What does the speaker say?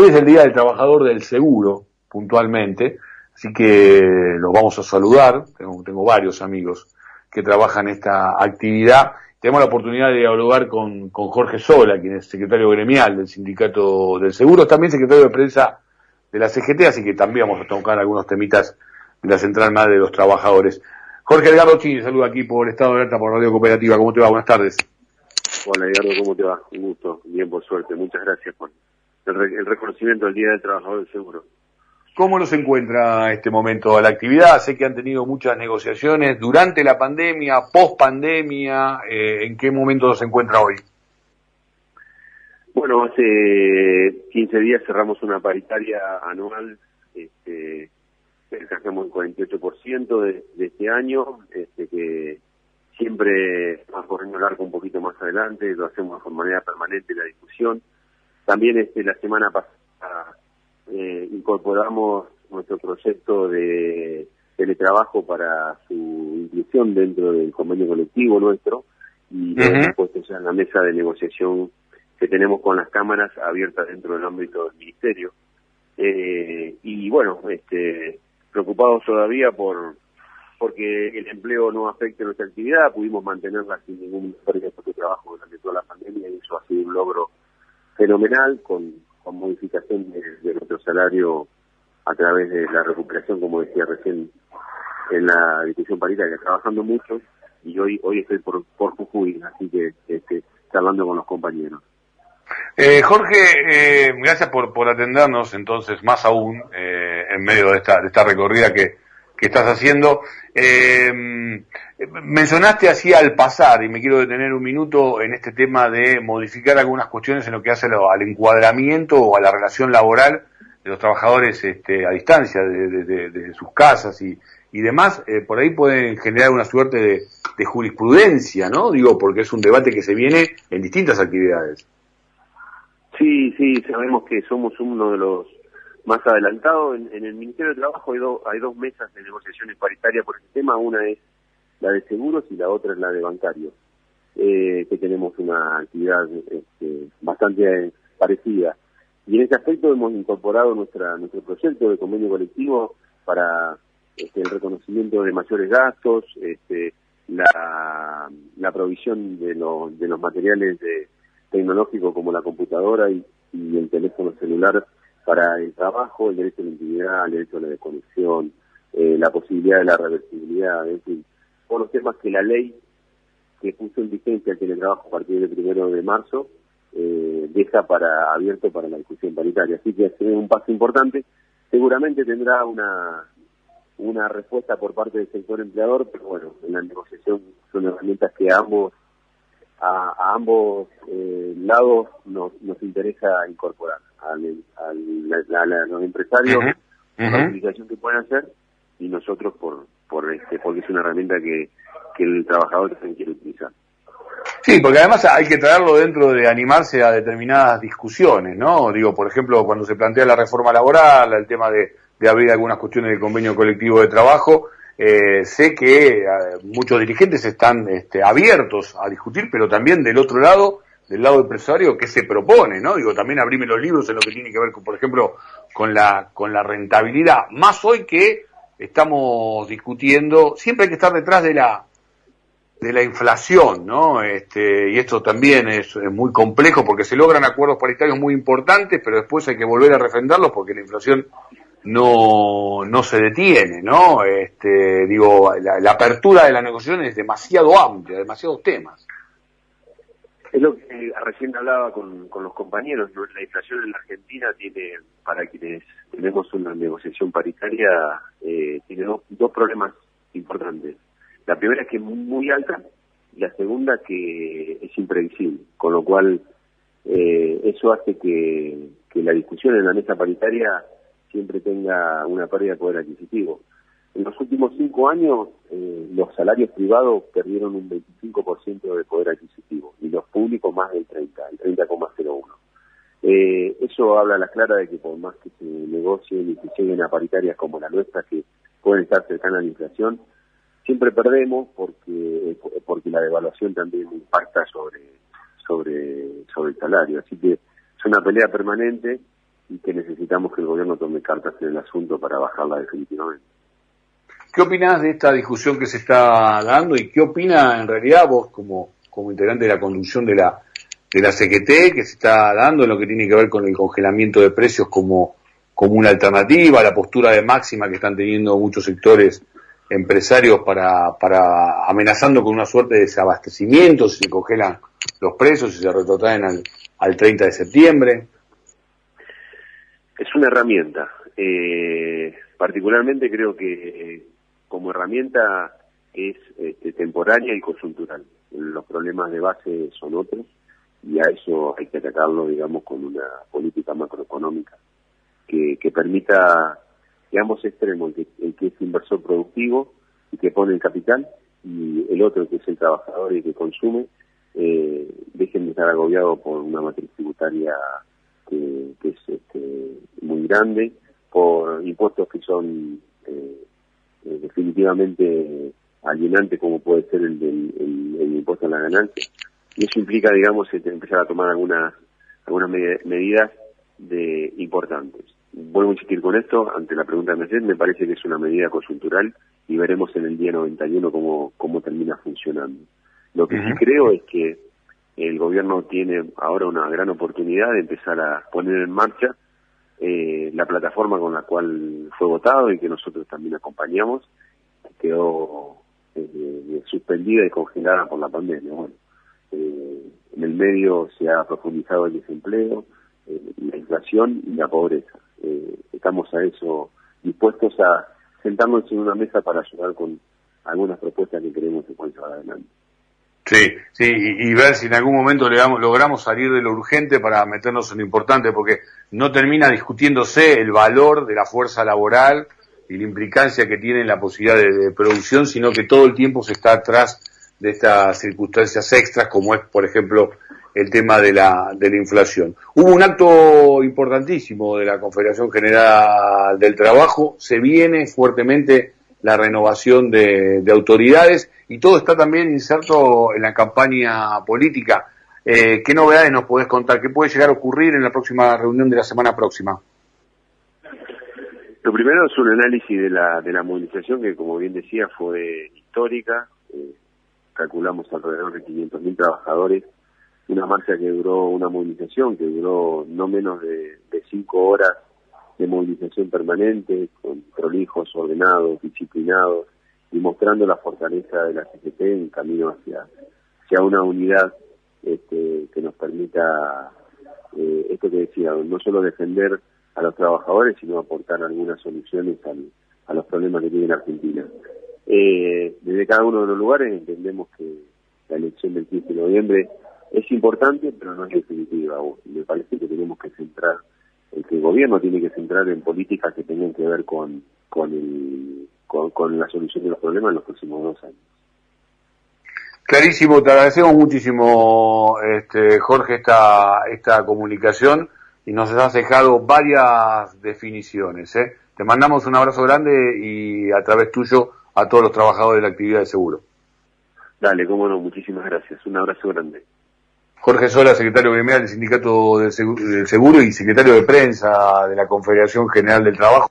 Hoy es el Día del Trabajador del Seguro, puntualmente, así que los vamos a saludar. Tengo, varios amigos que trabajan esta actividad. Tenemos la oportunidad de dialogar con, con Jorge Sola, quien es secretario gremial del Sindicato del Seguro, también secretario de prensa de la CGT, así que también vamos a tocar algunos temitas de la Central Madre de los Trabajadores. Jorge Edgardo Chini, saluda aquí por Estado de Alerta, por Radio Cooperativa. ¿Cómo te va? Buenas tardes. Hola Edgardo, ¿cómo te va? Un gusto, bien por suerte. Muchas gracias por el, reconocimiento del Día del Trabajador del Seguro. ¿Cómo los encuentra este momento la actividad? Sé que han tenido muchas negociaciones durante la pandemia, post pandemia. Eh, ¿En qué momento se encuentra hoy? Bueno, hace 15 días cerramos una paritaria anual, este, alcanzamos el 48% de, de este año, este, que siempre vamos corriendo el arco un poquito más adelante, lo hacemos de manera permanente la discusión. También este, la semana pasada eh, incorporamos nuestro proyecto de teletrabajo para su inclusión dentro del convenio colectivo nuestro y lo hemos puesto ya en la mesa de negociación que tenemos con las cámaras abiertas dentro del ámbito del ministerio. Eh, y bueno, este, preocupados todavía por porque el empleo no afecte nuestra actividad, pudimos mantenerla sin ningún pérdida de trabajo durante toda la pandemia y eso ha sido un logro fenomenal con, con modificación de, nuestro salario a través de la recuperación, como decía recién en la discusión paritaria, trabajando mucho y hoy hoy estoy por, por Jujuy, así que este, hablando con los compañeros. Eh, Jorge, eh, gracias por, por atendernos, entonces, más aún, eh, en medio de esta, de esta recorrida que, que estás haciendo. Eh, mencionaste así al pasar, y me quiero detener un minuto en este tema de modificar algunas cuestiones en lo que hace al encuadramiento o a la relación laboral de los trabajadores este, a distancia de, sus casas y, y demás. por ahí pueden generar una suerte de jurisprudencia, ¿no? Digo, porque es un debate que se viene en distintas actividades. Sí, sí, sabemos que somos uno de los más adelantados. En, el Ministerio de Trabajo hay, hay dos mesas de negociaciones paritarias por este tema. Una es la de seguros y la otra es la de bancarios, eh, que tenemos una actividad este, bastante parecida. Y en ese aspecto hemos incorporado nuestra nuestro proyecto de convenio colectivo para este, el reconocimiento de mayores gastos, este, la, provisión de, de los materiales de tecnológico como la computadora y, el teléfono celular para el trabajo, el derecho a la intimidad, el derecho a la desconexión, eh, la posibilidad de la reversibilidad, en fin, todos los temas que la ley que puso en vigencia el teletrabajo a partir del primero de marzo eh, deja para abierto para la discusión paritaria. Así que es un paso importante. Seguramente tendrá una una respuesta por parte del sector empleador, pero bueno, en la negociación son herramientas que ambos a, ambos eh, lados nos, nos interesa incorporar al, al los empresarios la utilización que pueden hacer y nosotros por por este porque es una herramienta que, que el trabajador también quiere utilizar. Sí, porque además hay que traerlo dentro de animarse a determinadas discusiones, ¿no? Digo, por ejemplo, cuando se plantea la reforma laboral, el tema de, de abrir algunas cuestiones del convenio colectivo de trabajo, eh, sé que eh, muchos dirigentes están este, abiertos a discutir, pero también del otro lado, del lado empresario, ¿qué se propone? ¿no? Digo, también abrime los libros en lo que tiene que ver, con, por ejemplo, con la, con la rentabilidad. Más hoy que estamos discutiendo, siempre hay que estar detrás de la, de la inflación, ¿no? Este, y esto también es, muy complejo porque se logran acuerdos paritarios muy importantes, pero después hay que volver a refrendarlos porque la inflación no, no se detiene, ¿no? Este, digo, la, apertura de la negociación es demasiado amplia, demasiados temas. Es lo que recién hablaba con, con los compañeros, la inflación en la Argentina tiene, para quienes tenemos una negociación paritaria, eh, tiene dos, dos problemas importantes. La primera es que es muy alta y la segunda que es imprevisible, con lo cual eh, eso hace que, que la discusión en la mesa paritaria siempre tenga una pérdida de poder adquisitivo. En los últimos cinco años, eh, los salarios privados perdieron un 25% de poder adquisitivo y los públicos más del 30, el 30,01. Eh, eso habla a la clara de que por más que se negocien y se lleguen a paritarias como la nuestra, que pueden estar cercanas a la inflación, siempre perdemos porque porque la devaluación también impacta sobre sobre sobre el salario. Así que es una pelea permanente y que necesitamos que el gobierno tome cartas en el asunto para bajarla definitivamente. ¿Qué opinas de esta discusión que se está dando y qué opina en realidad vos como, como integrante de la conducción de la, de la CGT que se está dando en lo que tiene que ver con el congelamiento de precios como, como una alternativa, la postura de máxima que están teniendo muchos sectores empresarios para, para amenazando con una suerte de desabastecimiento si se congelan los precios y se retrotraen al, al 30 de septiembre? Es una herramienta. Eh, particularmente creo que como herramienta es este, temporaria y coyuntural. Los problemas de base son otros y a eso hay que atacarlo, digamos, con una política macroeconómica que, que permita que ambos extremos, el que, es inversor productivo y que pone el capital, y el otro que es el trabajador y que consume, eh, dejen de estar agobiados por una matriz tributaria que, es este, muy grande, por impuestos que son eh, eh, definitivamente alienantes como puede ser el del el, impuesto a la ganancia. Y eso implica, digamos, este, empezar a tomar algunas algunas medidas de importantes vuelvo a insistir con esto, ante la pregunta de Mercedes, me parece que es una medida coyuntural y veremos en el día 91 cómo, cómo termina funcionando. Lo que sí creo es que el gobierno tiene ahora una gran oportunidad de empezar a poner en marcha eh, la plataforma con la cual fue votado y que nosotros también acompañamos, quedó eh, suspendida y congelada por la pandemia. Bueno, eh, en el medio se ha profundizado el desempleo, la inflación y la pobreza eh, estamos a eso dispuestos a sentarnos en una mesa para ayudar con algunas propuestas que queremos que puedan llevar adelante. Sí, sí, y, ver si en algún momento le damos, logramos salir de lo urgente para meternos en lo importante, porque no termina discutiéndose el valor de la fuerza laboral y la implicancia que tiene en la posibilidad de, producción, sino que todo el tiempo se está atrás de estas circunstancias extras, como es, por ejemplo, el tema de la, de la inflación. Hubo un acto importantísimo de la Confederación General del Trabajo, se viene fuertemente la renovación de, autoridades y todo está también inserto en la campaña política. Eh, ¿Qué novedades nos podés contar? ¿Qué puede llegar a ocurrir en la próxima reunión de la semana próxima? Lo primero es un análisis de la, de la movilización que, como bien decía, fue histórica. Eh, calculamos alrededor de 500.000 trabajadores una marcha que duró, una movilización que duró no menos de, cinco horas de movilización permanente, con prolijos, ordenados, disciplinados, y mostrando la fortaleza de la CGT en camino hacia, hacia una unidad este, que nos permita, eh, esto que decía, no solo defender a los trabajadores, sino aportar algunas soluciones a los problemas que tiene Argentina. Eh, desde cada uno de los lugares entendemos que la elección del 15 de noviembre es importante, pero no es definitiva. Me parece que tenemos que centrar, gobierno tiene que centrar en políticas que tengan que ver con, con, el, con, la solución de los problemas en los próximos dos años. Clarísimo, te agradecemos muchísimo, este, Jorge, esta, esta comunicación y nos has dejado varias definiciones. ¿eh? Te mandamos un abrazo grande y a través tuyo a todos los trabajadores de la actividad de seguro. Dale, cómo no, muchísimas gracias. Un abrazo grande. Jorge Sola, secretario gremial del Sindicato del Seguro y secretario de Prensa de la Confederación General del Trabajo.